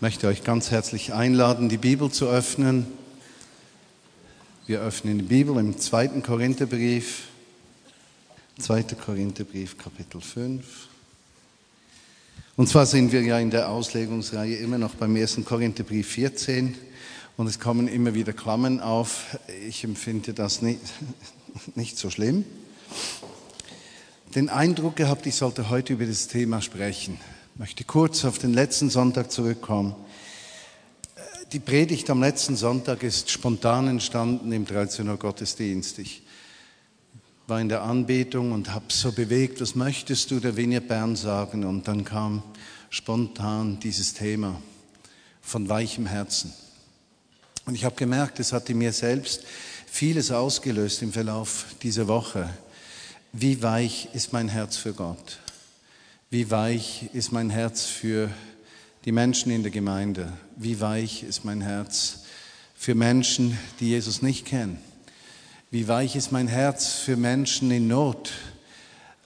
Möchte euch ganz herzlich einladen, die Bibel zu öffnen. Wir öffnen die Bibel im zweiten Korintherbrief, 2. Korintherbrief, Kapitel 5. Und zwar sind wir ja in der Auslegungsreihe immer noch beim 1. Korintherbrief 14 und es kommen immer wieder Klammern auf. Ich empfinde das nicht, nicht so schlimm. Den Eindruck gehabt, ich sollte heute über das Thema sprechen. Ich möchte kurz auf den letzten Sonntag zurückkommen. Die Predigt am letzten Sonntag ist spontan entstanden im 13 Uhr Gottesdienst. Ich war in der Anbetung und habe so bewegt, was möchtest du der Vinja Bern sagen? Und dann kam spontan dieses Thema von weichem Herzen. Und ich habe gemerkt, es hat in mir selbst vieles ausgelöst im Verlauf dieser Woche. Wie weich ist mein Herz für Gott? Wie weich ist mein Herz für die Menschen in der Gemeinde? Wie weich ist mein Herz für Menschen, die Jesus nicht kennen? Wie weich ist mein Herz für Menschen in Not?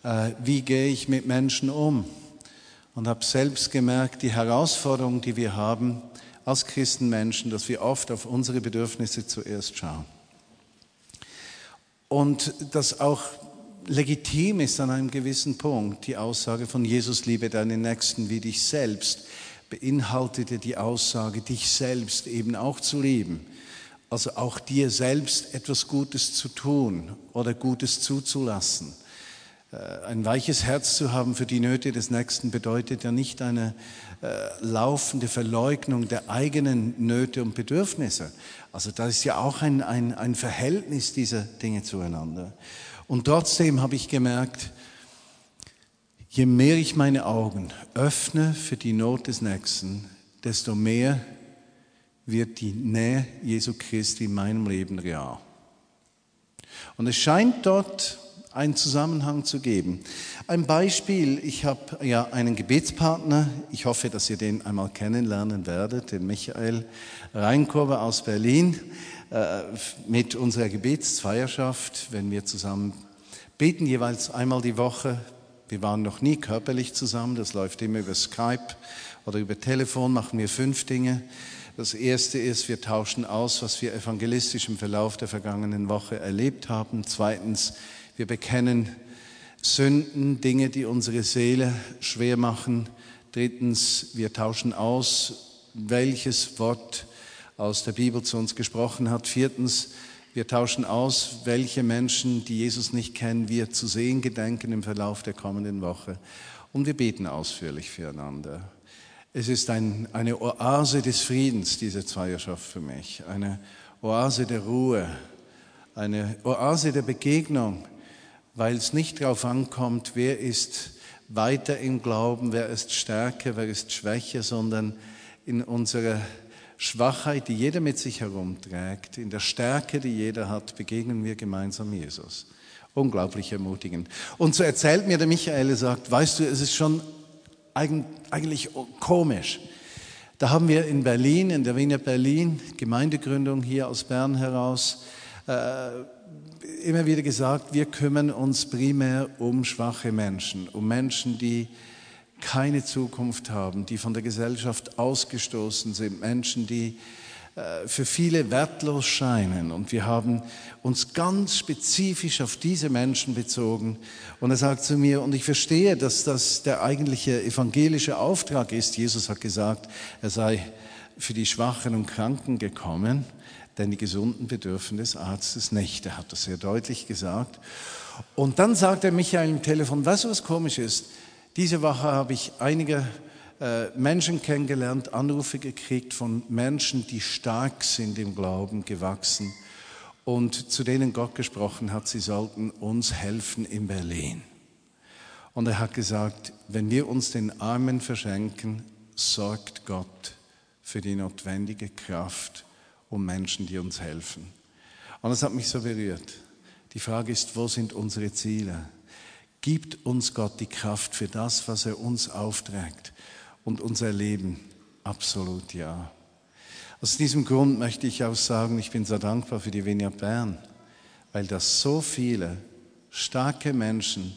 Äh, wie gehe ich mit Menschen um? Und habe selbst gemerkt, die Herausforderung, die wir haben als Christenmenschen, dass wir oft auf unsere Bedürfnisse zuerst schauen. Und dass auch legitim ist an einem gewissen Punkt die Aussage von Jesus, liebe deinen Nächsten wie dich selbst, beinhaltete die Aussage, dich selbst eben auch zu lieben. Also auch dir selbst etwas Gutes zu tun oder Gutes zuzulassen. Äh, ein weiches Herz zu haben für die Nöte des Nächsten bedeutet ja nicht eine äh, laufende Verleugnung der eigenen Nöte und Bedürfnisse. Also da ist ja auch ein, ein, ein Verhältnis dieser Dinge zueinander. Und trotzdem habe ich gemerkt, je mehr ich meine Augen öffne für die Not des Nächsten, desto mehr wird die Nähe Jesu Christi in meinem Leben real. Und es scheint dort einen Zusammenhang zu geben. Ein Beispiel, ich habe ja einen Gebetspartner, ich hoffe, dass ihr den einmal kennenlernen werdet, den Michael Reinkurve aus Berlin. Äh, mit unserer Gebetszweierschaft, wenn wir zusammen beten, jeweils einmal die Woche. Wir waren noch nie körperlich zusammen, das läuft immer über Skype oder über Telefon, machen wir fünf Dinge. Das erste ist, wir tauschen aus, was wir evangelistisch im Verlauf der vergangenen Woche erlebt haben. Zweitens, wir bekennen Sünden, Dinge, die unsere Seele schwer machen. Drittens, wir tauschen aus, welches Wort aus der Bibel zu uns gesprochen hat. Viertens, wir tauschen aus, welche Menschen, die Jesus nicht kennen, wir zu sehen gedenken im Verlauf der kommenden Woche. Und wir beten ausführlich füreinander. Es ist ein, eine Oase des Friedens, diese Zweierschaft für mich. Eine Oase der Ruhe. Eine Oase der Begegnung, weil es nicht darauf ankommt, wer ist weiter im Glauben, wer ist stärker, wer ist schwächer, sondern in unserer Schwachheit, die jeder mit sich herumträgt, in der Stärke, die jeder hat, begegnen wir gemeinsam Jesus. Unglaublich ermutigend. Und so erzählt mir der Michael, sagt, weißt du, es ist schon eigentlich komisch. Da haben wir in Berlin, in der Wiener Berlin, Gemeindegründung hier aus Bern heraus, äh, immer wieder gesagt, wir kümmern uns primär um schwache Menschen, um Menschen, die keine Zukunft haben, die von der Gesellschaft ausgestoßen sind, Menschen, die äh, für viele wertlos scheinen. Und wir haben uns ganz spezifisch auf diese Menschen bezogen. Und er sagt zu mir, und ich verstehe, dass das der eigentliche evangelische Auftrag ist. Jesus hat gesagt, er sei für die Schwachen und Kranken gekommen, denn die Gesunden bedürfen des Arztes nicht. Er hat das sehr deutlich gesagt. Und dann sagt er Michael im Telefon, weißt du, was komisch ist? Diese Woche habe ich einige äh, Menschen kennengelernt, Anrufe gekriegt von Menschen, die stark sind im Glauben, gewachsen und zu denen Gott gesprochen hat, sie sollten uns helfen in Berlin. Und er hat gesagt, wenn wir uns den Armen verschenken, sorgt Gott für die notwendige Kraft um Menschen, die uns helfen. Und das hat mich so berührt. Die Frage ist, wo sind unsere Ziele? Gibt uns Gott die Kraft für das, was er uns aufträgt und unser Leben? Absolut ja. Aus diesem Grund möchte ich auch sagen, ich bin sehr dankbar für die Vineyard Bern, weil da so viele starke Menschen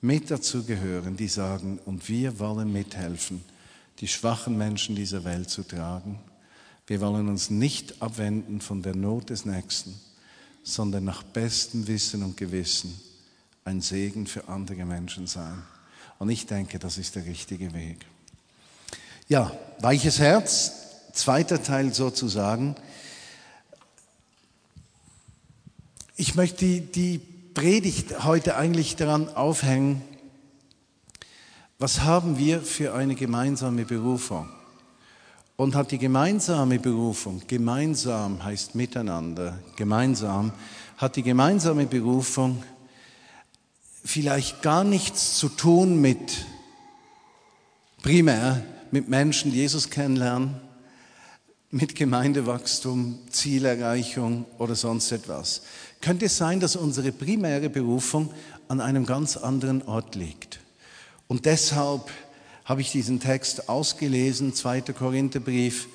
mit dazu gehören, die sagen, und wir wollen mithelfen, die schwachen Menschen dieser Welt zu tragen. Wir wollen uns nicht abwenden von der Not des Nächsten, sondern nach bestem Wissen und Gewissen ein Segen für andere Menschen sein. Und ich denke, das ist der richtige Weg. Ja, weiches Herz, zweiter Teil sozusagen. Ich möchte die, Predigt heute eigentlich daran aufhängen, was haben wir für eine gemeinsame Berufung? Und hat die gemeinsame Berufung, gemeinsam heißt miteinander, gemeinsam, hat die gemeinsame Berufung vielleicht gar nichts zu tun mit primär mit Menschen, die Jesus kennenlernen, mit Gemeindewachstum, Zielerreichung oder sonst etwas. Könnte es sein, dass unsere primäre Berufung an einem ganz anderen Ort liegt? Und deshalb habe ich diesen Text ausgelesen, 2. Korintherbrief.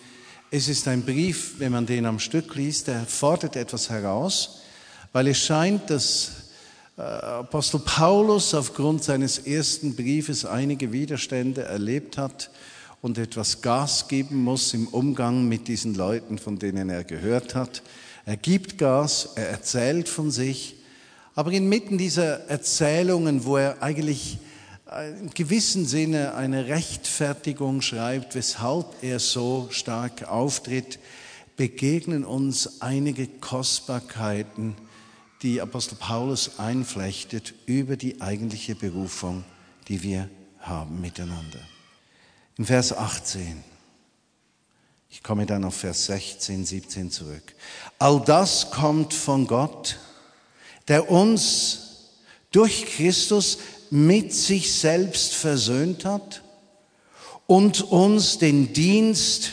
Es ist ein Brief, wenn man den am Stück liest, der fordert etwas heraus, weil es scheint, dass äh, Apostel Paulus aufgrund seines ersten Briefes einige Widerstände erlebt hat und etwas Gas geben muss im Umgang mit diesen Leuten, von denen er gehört hat. Er gibt Gas, er erzählt von sich, aber inmitten dieser Erzählungen, wo er eigentlich in gewissem Sinne eine Rechtfertigung schreibt, weshalb er so stark auftritt, begegnen uns einige Kostbarkeiten, die Apostel Paulus einflechtet über die eigentliche Berufung, die wir haben miteinander. In Vers 18, ich komme dann auf Vers 16, 17 zurück. All das kommt von Gott, der uns durch Christus mit sich selbst versöhnt hat und uns den Dienst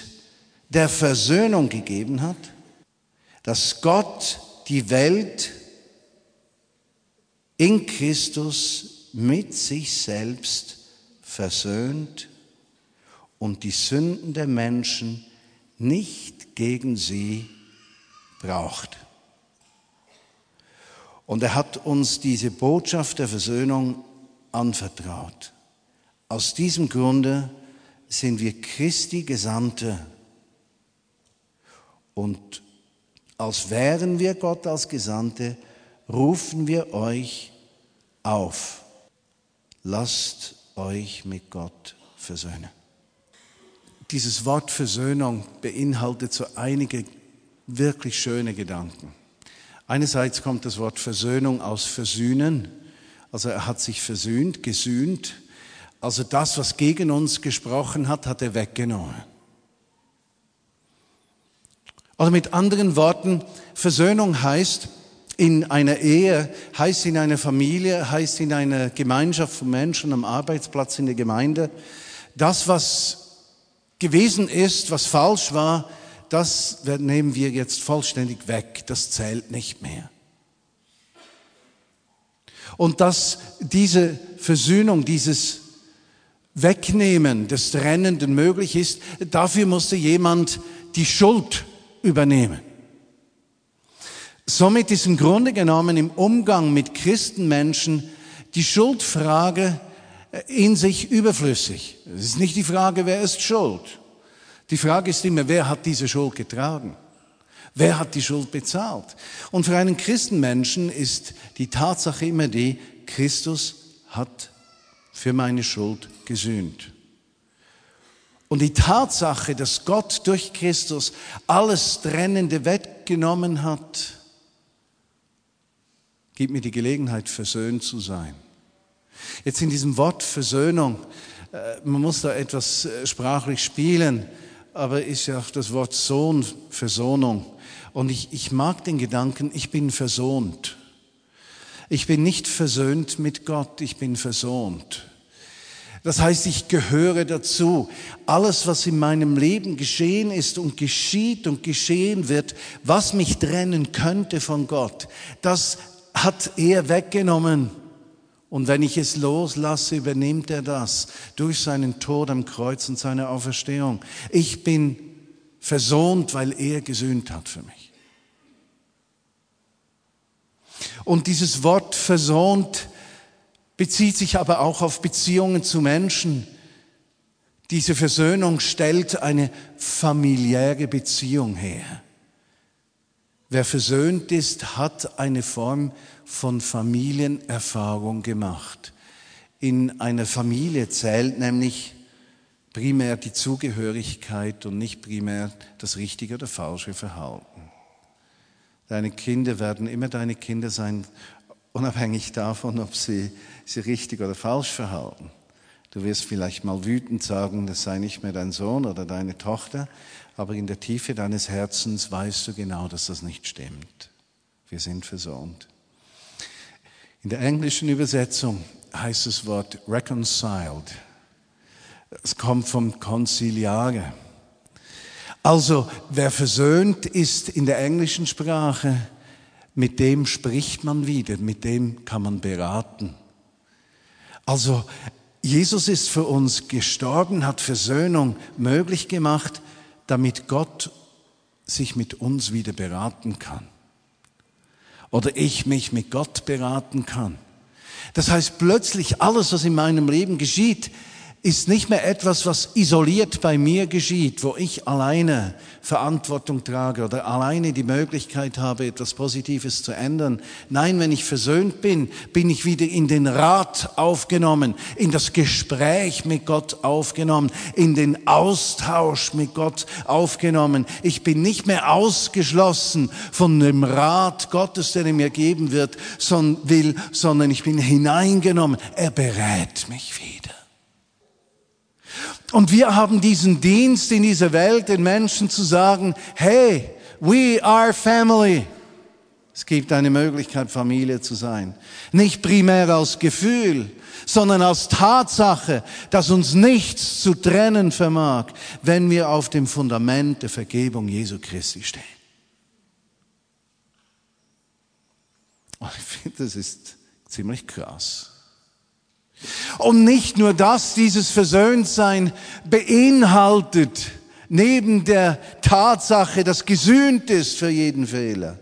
der Versöhnung gegeben hat, dass Gott die Welt in Christus mit sich selbst versöhnt und die Sünden der Menschen nicht gegen sie braucht. Und er hat uns diese Botschaft der Versöhnung anvertraut. Aus diesem Grunde sind wir Christi Gesandte und als wären wir Gott als Gesandte, rufen wir euch auf. Lasst euch mit Gott versöhnen. Dieses Wort Versöhnung beinhaltet so einige wirklich schöne Gedanken. Einerseits kommt das Wort Versöhnung aus Versöhnen, also er hat sich versöhnt, gesühnt. Also das, was gegen uns gesprochen hat, hat er weggenommen. Oder mit anderen Worten, Versöhnung heißt in einer Ehe, heißt in einer Familie, heißt in einer Gemeinschaft von Menschen am Arbeitsplatz in der Gemeinde, das, was gewesen ist, was falsch war, das nehmen wir jetzt vollständig weg. Das zählt nicht mehr. Und dass diese Versöhnung, dieses Wegnehmen des Trennenden möglich ist, dafür musste jemand die Schuld übernehmen. Somit ist im Grunde genommen im Umgang mit Christenmenschen die Schuldfrage in sich überflüssig. Es ist nicht die Frage, wer ist schuld. Die Frage ist immer, wer hat diese Schuld getragen? Wer hat die Schuld bezahlt? Und für einen Christenmenschen ist die Tatsache immer die, Christus hat für meine Schuld gesühnt. Und die Tatsache, dass Gott durch Christus alles Trennende weggenommen hat, gibt mir die Gelegenheit, versöhnt zu sein. Jetzt in diesem Wort Versöhnung, äh, man muss da etwas äh, sprachlich spielen, aber ist ja auch das Wort Sohn, Versöhnung. Und ich, ich mag den Gedanken, ich bin versöhnt. Ich bin nicht versöhnt mit Gott, ich bin versöhnt. Das heißt, ich gehöre dazu. Alles, was in meinem Leben geschehen ist und geschieht und geschehen wird, was mich trennen könnte von Gott, das hat er weggenommen. Und wenn ich es loslasse, übernimmt er das durch seinen Tod am Kreuz und seine Auferstehung. Ich bin versohnt, weil er gesühnt hat für mich. Und dieses Wort versöhnt bezieht sich aber auch auf Beziehungen zu Menschen, Diese Versöhnung stellt eine familiäre Beziehung her. Wer versöhnt ist, hat eine Form von Familienerfahrung gemacht. In einer Familie zählt nämlich primär die Zugehörigkeit und nicht primär das richtige oder falsche Verhalten. Deine Kinder werden immer deine Kinder sein, unabhängig davon, ob sie sich richtig oder falsch verhalten. Du wirst vielleicht mal wütend sagen, das sei nicht mehr dein Sohn oder deine Tochter, aber in der Tiefe deines Herzens weißt du genau, dass das nicht stimmt. Wir sind versöhnt. In der englischen Übersetzung heißt das Wort reconciled. Es kommt vom Konziliare. Also, wer versöhnt ist in der englischen Sprache, mit dem spricht man wieder, mit dem kann man beraten. Also, Jesus ist für uns gestorben, hat Versöhnung möglich gemacht, damit Gott sich mit uns wieder beraten kann. Oder ich mich mit Gott beraten kann. Das heißt, plötzlich alles, was in meinem Leben geschieht, ist nicht mehr etwas, was isoliert bei mir geschieht, wo ich alleine Verantwortung trage oder alleine die Möglichkeit habe, etwas Positives zu ändern. Nein, wenn ich versöhnt bin, bin ich wieder in den Rat aufgenommen, in das Gespräch mit Gott aufgenommen, in den Austausch mit Gott aufgenommen. Ich bin nicht mehr ausgeschlossen von dem Rat Gottes, den er mir geben wird, sondern ich bin hineingenommen. Er berät mich wieder. Und wir haben diesen Dienst in dieser Welt, den Menschen zu sagen, hey, we are family. Es gibt eine Möglichkeit, Familie zu sein. Nicht primär als Gefühl, sondern als Tatsache, dass uns nichts zu trennen vermag, wenn wir auf dem Fundament der Vergebung Jesu Christi stehen. Und ich finde, das ist ziemlich krass. Und nicht nur das, dieses Versöhntsein beinhaltet neben der Tatsache, dass gesühnt ist für jeden Fehler,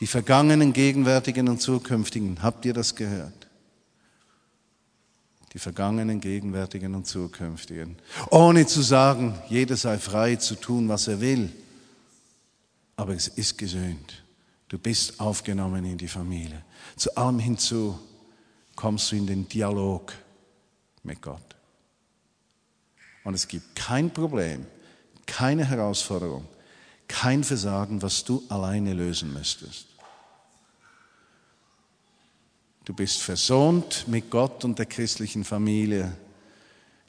die vergangenen, gegenwärtigen und zukünftigen. Habt ihr das gehört? Die vergangenen, gegenwärtigen und zukünftigen. Ohne zu sagen, jeder sei frei zu tun, was er will. Aber es ist gesöhnt. Du bist aufgenommen in die Familie. Zu allem hinzu kommst du in den Dialog mit Gott. Und es gibt kein Problem, keine Herausforderung, kein Versagen, was du alleine lösen müsstest. Du bist versöhnt mit Gott und der christlichen Familie.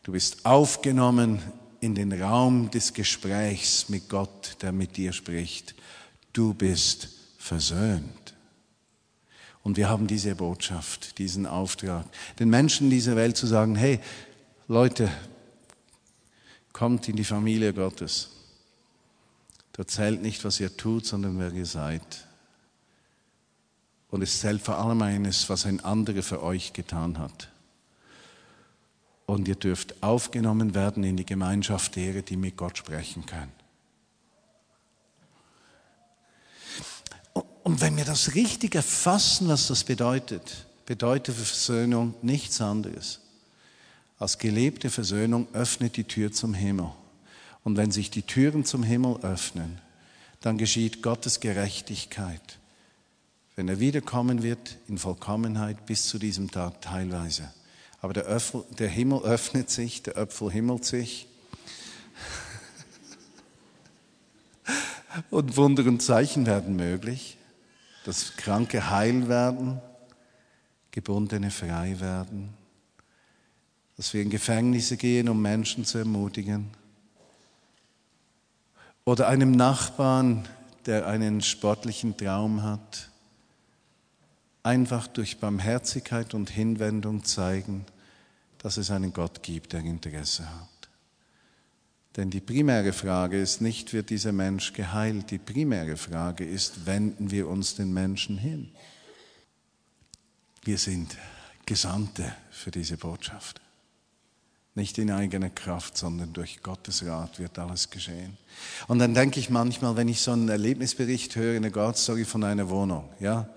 Du bist aufgenommen in den Raum des Gesprächs mit Gott, der mit dir spricht. Du bist versöhnt. Und wir haben diese Botschaft, diesen Auftrag, den Menschen dieser Welt zu sagen, hey, Leute, kommt in die Familie Gottes. Da zählt nicht, was ihr tut, sondern wer ihr seid. Und es zählt vor allem eines, was ein anderer für euch getan hat. Und ihr dürft aufgenommen werden in die Gemeinschaft derer, die mit Gott sprechen können. Und wenn wir das richtig erfassen, was das bedeutet, bedeutet Versöhnung nichts anderes. Als gelebte Versöhnung öffnet die Tür zum Himmel. Und wenn sich die Türen zum Himmel öffnen, dann geschieht Gottes Gerechtigkeit. Wenn er wiederkommen wird in Vollkommenheit bis zu diesem Tag teilweise. Aber der, Öffel, der Himmel öffnet sich, der Öpfel himmelt sich. Und Wunder und Zeichen werden möglich dass Kranke heil werden, Gebundene frei werden, dass wir in Gefängnisse gehen, um Menschen zu ermutigen. Oder einem Nachbarn, der einen sportlichen Traum hat, einfach durch Barmherzigkeit und Hinwendung zeigen, dass es einen Gott gibt, der Interesse hat. Denn die primäre Frage ist nicht, wird dieser Mensch geheilt? Die primäre Frage ist, wenden wir uns den Menschen hin? Wir sind Gesandte für diese Botschaft. Nicht in eigener Kraft, sondern durch Gottes Rat wird alles geschehen. Und dann denke ich manchmal, wenn ich so einen Erlebnisbericht höre, eine God-Story von einer Wohnung, ja,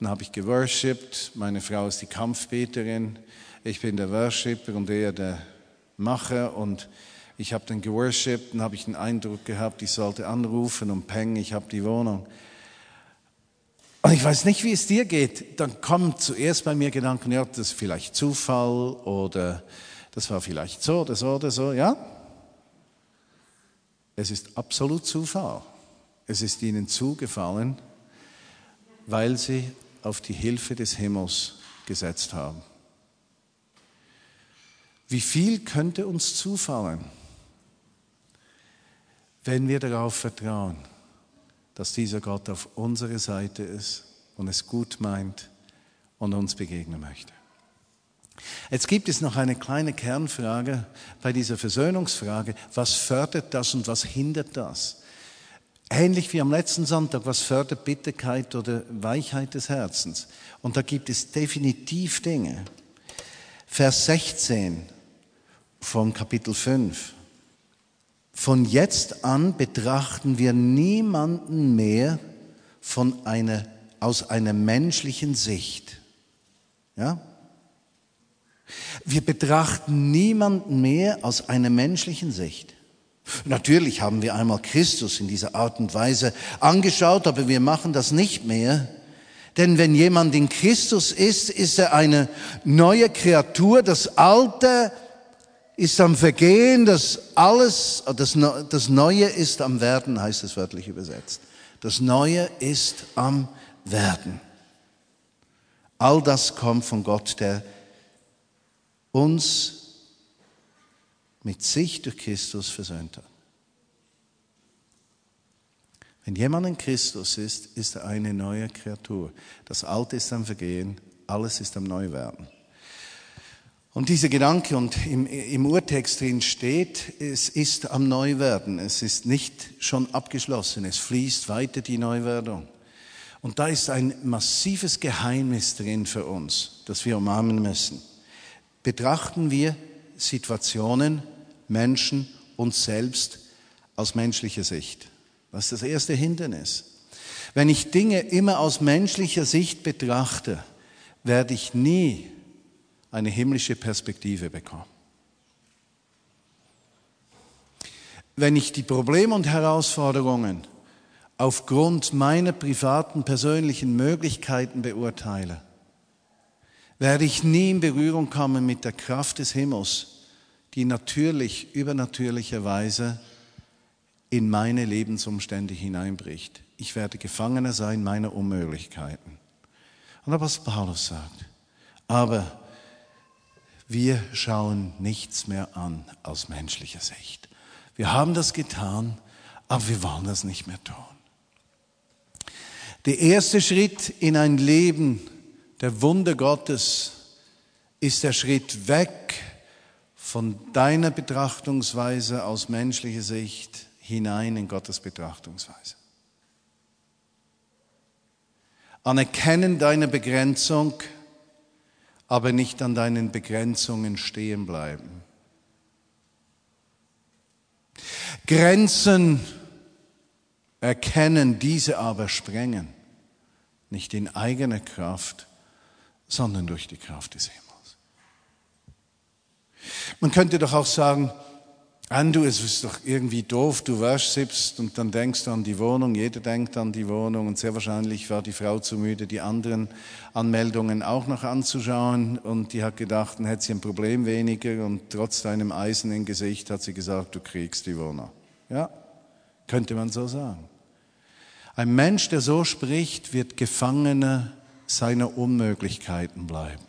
dann habe ich geworshipped, meine Frau ist die Kampfbeterin, ich bin der Worshipper und er der mache und ich habe dann geworshipped und habe ich den Eindruck gehabt, ich sollte anrufen und peng, ich habe die Wohnung. Und ich weiß nicht, wie es dir geht. Dann kommen zuerst bei mir Gedanken, ja, das ist vielleicht Zufall oder das war vielleicht so oder so oder so, ja? Es ist absolut Zufall. Es ist ihnen zugefallen, weil sie auf die Hilfe des Himmels gesetzt haben. Wie viel könnte uns zufallen, wenn wir darauf vertrauen, dass dieser Gott auf unserer Seite ist und es gut meint und uns begegnen möchte? Jetzt gibt es noch eine kleine Kernfrage bei dieser Versöhnungsfrage. Was fördert das und was hindert das? Ähnlich wie am letzten Sonntag, was fördert Bitterkeit oder Weichheit des Herzens? Und da gibt es definitiv Dinge. Vers 16 von Kapitel 5. Von jetzt an betrachten wir niemanden mehr von einer, aus einer menschlichen Sicht. Ja? Wir betrachten niemanden mehr aus einer menschlichen Sicht. Natürlich haben wir einmal Christus in dieser Art und Weise angeschaut, aber wir machen das nicht mehr. Denn wenn jemand in Christus ist, ist er eine neue Kreatur. Das Alte ist am Vergehen, das alles, das, das Neue ist am Werden, heißt es wörtlich übersetzt. Das Neue ist am Werden. All das kommt von Gott, der uns mit sich durch Christus versöhnt hat. Wenn jemand in Christus ist, ist er eine neue Kreatur. Das Alte ist am Vergehen, alles ist am Neuwerden. Und dieser Gedanke, und im, im Urtext drin steht, es ist am Neuwerden, es ist nicht schon abgeschlossen, es fließt weiter die Neuwerdung. Und da ist ein massives Geheimnis drin für uns, das wir umarmen müssen. Betrachten wir Situationen, Menschen, uns selbst aus menschlicher Sicht. Das ist das erste Hindernis. Wenn ich Dinge immer aus menschlicher Sicht betrachte, werde ich nie eine himmlische Perspektive bekommen. Wenn ich die Probleme und Herausforderungen aufgrund meiner privaten, persönlichen Möglichkeiten beurteile, werde ich nie in Berührung kommen mit der Kraft des Himmels, die natürlich, übernatürlicherweise in meine Lebensumstände hineinbricht. Ich werde Gefangener sein meiner Unmöglichkeiten. Und was Paulus sagt. Aber wir schauen nichts mehr an aus menschlicher Sicht. Wir haben das getan, aber wir wollen das nicht mehr tun. Der erste Schritt in ein Leben der Wunder Gottes ist der Schritt weg von deiner Betrachtungsweise aus menschlicher Sicht hinein in Gottes Betrachtungsweise. Anerkennen deine Begrenzung, aber nicht an deinen Begrenzungen stehen bleiben. Grenzen erkennen, diese aber sprengen, nicht in eigener Kraft, sondern durch die Kraft des Himmels. Man könnte doch auch sagen, Andu, es ist doch irgendwie doof, du worshipst und dann denkst du an die Wohnung, jeder denkt an die Wohnung und sehr wahrscheinlich war die Frau zu müde, die anderen Anmeldungen auch noch anzuschauen und die hat gedacht, dann hätte sie ein Problem weniger und trotz deinem Eisen im Gesicht hat sie gesagt, du kriegst die Wohnung. Ja, könnte man so sagen. Ein Mensch, der so spricht, wird Gefangener seiner Unmöglichkeiten bleiben?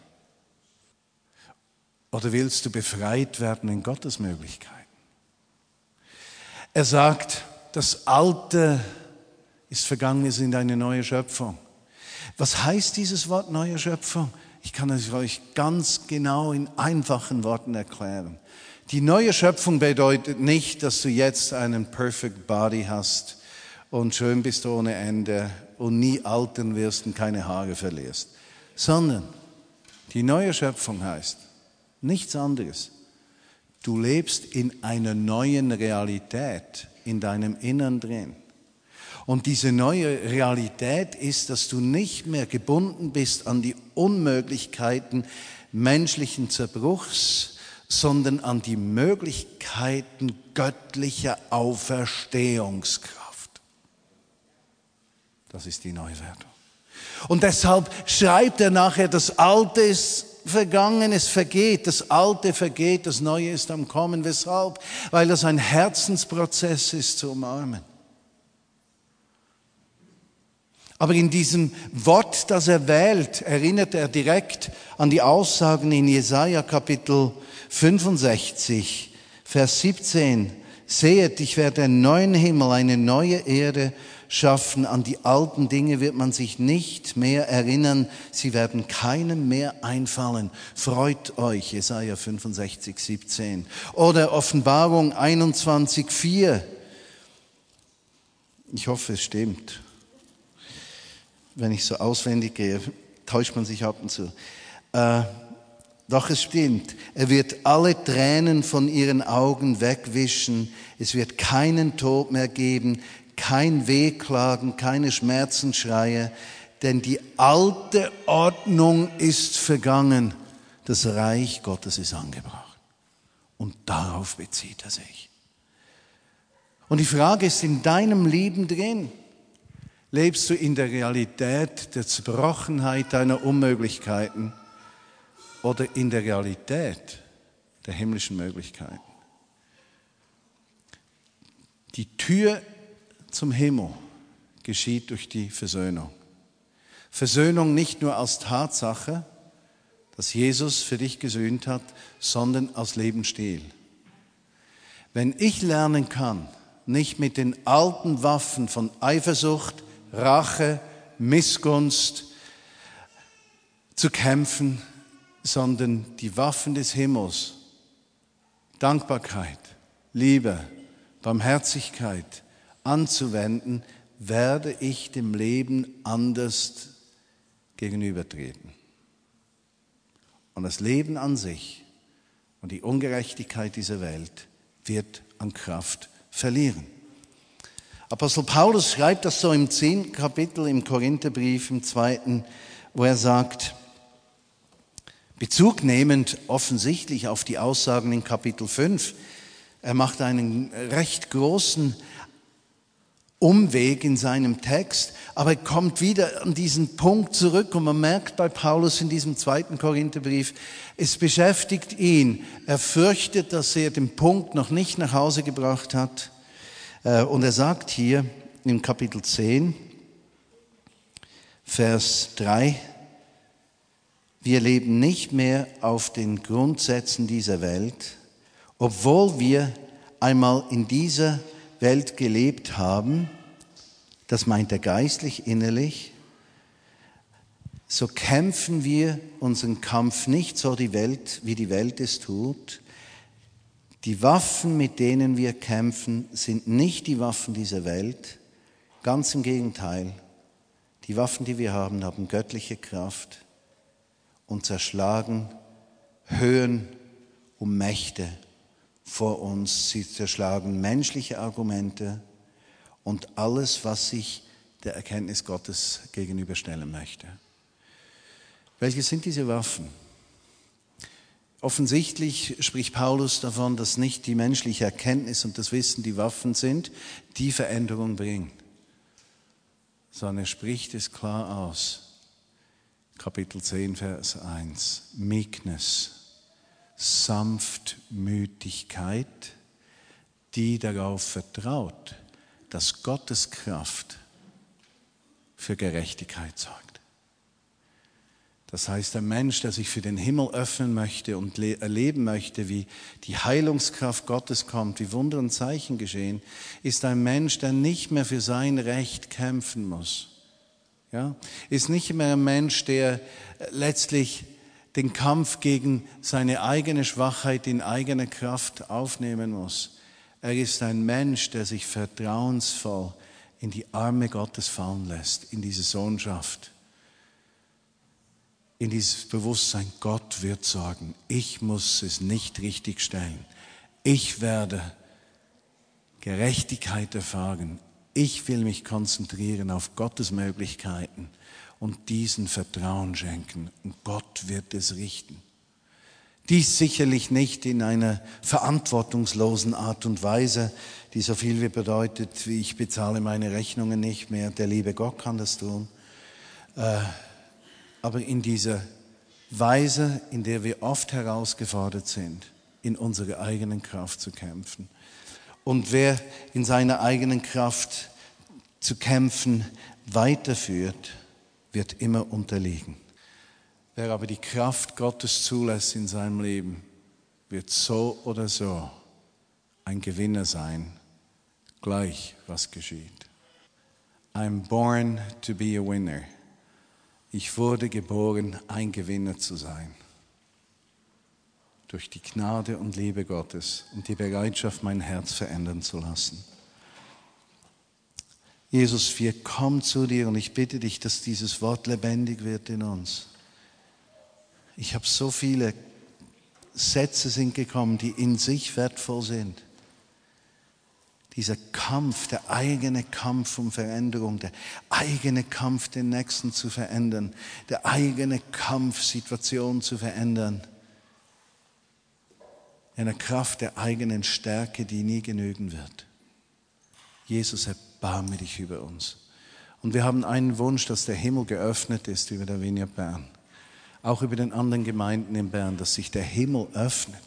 Oder willst du befreit werden in Gottes Möglichkeiten? Er sagt, das Alte ist vergangen, wir sind eine neue Schöpfung. Was heißt dieses Wort neue Schöpfung? Ich kann es euch ganz genau in einfachen Worten erklären. Die neue Schöpfung bedeutet nicht, dass du jetzt einen perfect body hast und schön bist ohne Ende und nie altern wirst und keine Haare verlierst, sondern die neue Schöpfung heißt nichts anderes. Du lebst in einer neuen Realität in deinem Innern drin. Und diese neue Realität ist, dass du nicht mehr gebunden bist an die Unmöglichkeiten menschlichen Zerbruchs, sondern an die Möglichkeiten göttlicher Auferstehungskraft. Das ist die Neuwertung. Und deshalb schreibt er nachher, das Alte ist vergangen, es vergeht, das Alte vergeht, das Neue ist am Kommen. Weshalb? Weil das ein Herzensprozess ist zu umarmen. Aber in diesem Wort, das er wählt, erinnert er direkt an die Aussagen in Jesaja Kapitel 65, Vers 17. Sehet, ich werde einen neuen Himmel, eine neue Erde schaffen. An die alten Dinge wird man sich nicht mehr erinnern. Sie werden keinem mehr einfallen. Freut euch, Jesaja 65, 17. Oder Offenbarung 21, 4. Ich hoffe, es stimmt wenn ich so auswendig gehe, täuscht man sich ab und zu. Äh, doch es stimmt, er wird alle Tränen von ihren Augen wegwischen, es wird keinen Tod mehr geben, kein Wehklagen, keine Schmerzensschreie, denn die alte Ordnung ist vergangen, das Reich Gottes ist angebracht. Und darauf bezieht er sich. Und die Frage ist in deinem Leben drin, Lebst du in der Realität der Zerbrochenheit deiner Unmöglichkeiten oder in der Realität der himmlischen Möglichkeiten? Die Tür zum Himmel geschieht durch die Versöhnung. Versöhnung nicht nur als Tatsache, dass Jesus für dich gesühnt hat, sondern als Lebensstil. Wenn ich lernen kann, nicht mit den alten Waffen von Eifersucht, Rache, Missgunst zu kämpfen, sondern die Waffen des Himmels, Dankbarkeit, Liebe, Barmherzigkeit anzuwenden, werde ich dem Leben anders gegenübertreten. Und das Leben an sich und die Ungerechtigkeit dieser Welt wird an Kraft verlieren. Apostel Paulus schreibt das so im zehnten Kapitel im Korintherbrief, im zweiten, wo er sagt, Bezug nehmend offensichtlich auf die Aussagen in Kapitel 5, er macht einen recht großen Umweg in seinem Text, aber er kommt wieder an diesen Punkt zurück und man merkt bei Paulus in diesem zweiten Korintherbrief, es beschäftigt ihn. Er fürchtet, dass er den Punkt noch nicht nach Hause gebracht hat. Äh, und er sagt hier im Kapitel 10, Vers 3, wir leben nicht mehr auf den Grundsätzen dieser Welt, obwohl wir einmal in dieser Welt gelebt haben, das meint er geistlich, innerlich, so kämpfen wir unseren Kampf nicht so die Welt, wie die Welt es tut, die Waffen, mit denen wir kämpfen, sind nicht die Waffen dieser Welt. Ganz im Gegenteil. Die Waffen, die wir haben, haben göttliche Kraft und zerschlagen Höhen und Mächte vor uns. Sie zerschlagen menschliche Argumente und alles, was sich der Erkenntnis Gottes gegenüberstellen möchte. Welche sind diese Waffen? Offensichtlich spricht Paulus davon, dass nicht die menschliche Erkenntnis und das Wissen die Waffen sind, die Veränderung bringen, sondern er spricht es klar aus. Kapitel 10, Vers 1. Meekness, Sanftmütigkeit, die darauf vertraut, dass Gottes Kraft für Gerechtigkeit sorgt. Das heißt, ein Mensch, der sich für den Himmel öffnen möchte und erleben möchte, wie die Heilungskraft Gottes kommt, wie Wunder und Zeichen geschehen, ist ein Mensch, der nicht mehr für sein Recht kämpfen muss. Ja? Ist nicht mehr ein Mensch, der letztlich den Kampf gegen seine eigene Schwachheit in eigener Kraft aufnehmen muss. Er ist ein Mensch, der sich vertrauensvoll in die Arme Gottes fallen lässt, in diese Sohnschaft in dieses Bewusstsein, Gott wird sorgen. Ich muss es nicht richtig stellen. Ich werde Gerechtigkeit erfahren. Ich will mich konzentrieren auf Gottes Möglichkeiten und diesen Vertrauen schenken. Und Gott wird es richten. Dies sicherlich nicht in einer verantwortungslosen Art und Weise, die so viel wie bedeutet, wie ich bezahle meine Rechnungen nicht mehr, der liebe Gott kann das tun, äh, aber in dieser Weise, in der wir oft herausgefordert sind, in unserer eigenen Kraft zu kämpfen. Und wer in seiner eigenen Kraft zu kämpfen weiterführt, wird immer unterliegen. Wer aber die Kraft Gottes zulässt in seinem Leben, wird so oder so ein Gewinner sein, gleich was geschieht. I'm born to be a winner. Ich wurde geboren, ein Gewinner zu sein. Durch die Gnade und Liebe Gottes und die Bereitschaft, mein Herz verändern zu lassen. Jesus, wir kommen zu dir und ich bitte dich, dass dieses Wort lebendig wird in uns. Ich habe so viele Sätze sind gekommen, die in sich wertvoll sind. Dieser Kampf, der eigene Kampf um Veränderung, der eigene Kampf, den Nächsten zu verändern, der eigene Kampf, Situationen zu verändern. In der Kraft der eigenen Stärke, die nie genügen wird. Jesus, erbarme dich über uns. Und wir haben einen Wunsch, dass der Himmel geöffnet ist über der Vineyard Bern auch über den anderen Gemeinden in Bern, dass sich der Himmel öffnet.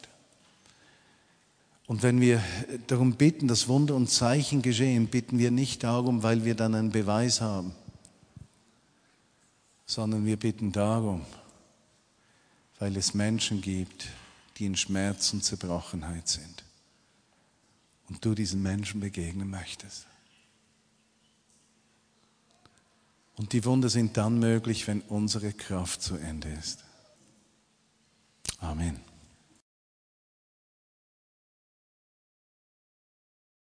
Und wenn wir darum bitten, dass Wunder und Zeichen geschehen, bitten wir nicht darum, weil wir dann einen Beweis haben, sondern wir bitten darum, weil es Menschen gibt, die in Schmerz und Zerbrochenheit sind. Und du diesen Menschen begegnen möchtest. Und die Wunder sind dann möglich, wenn unsere Kraft zu Ende ist. Amen.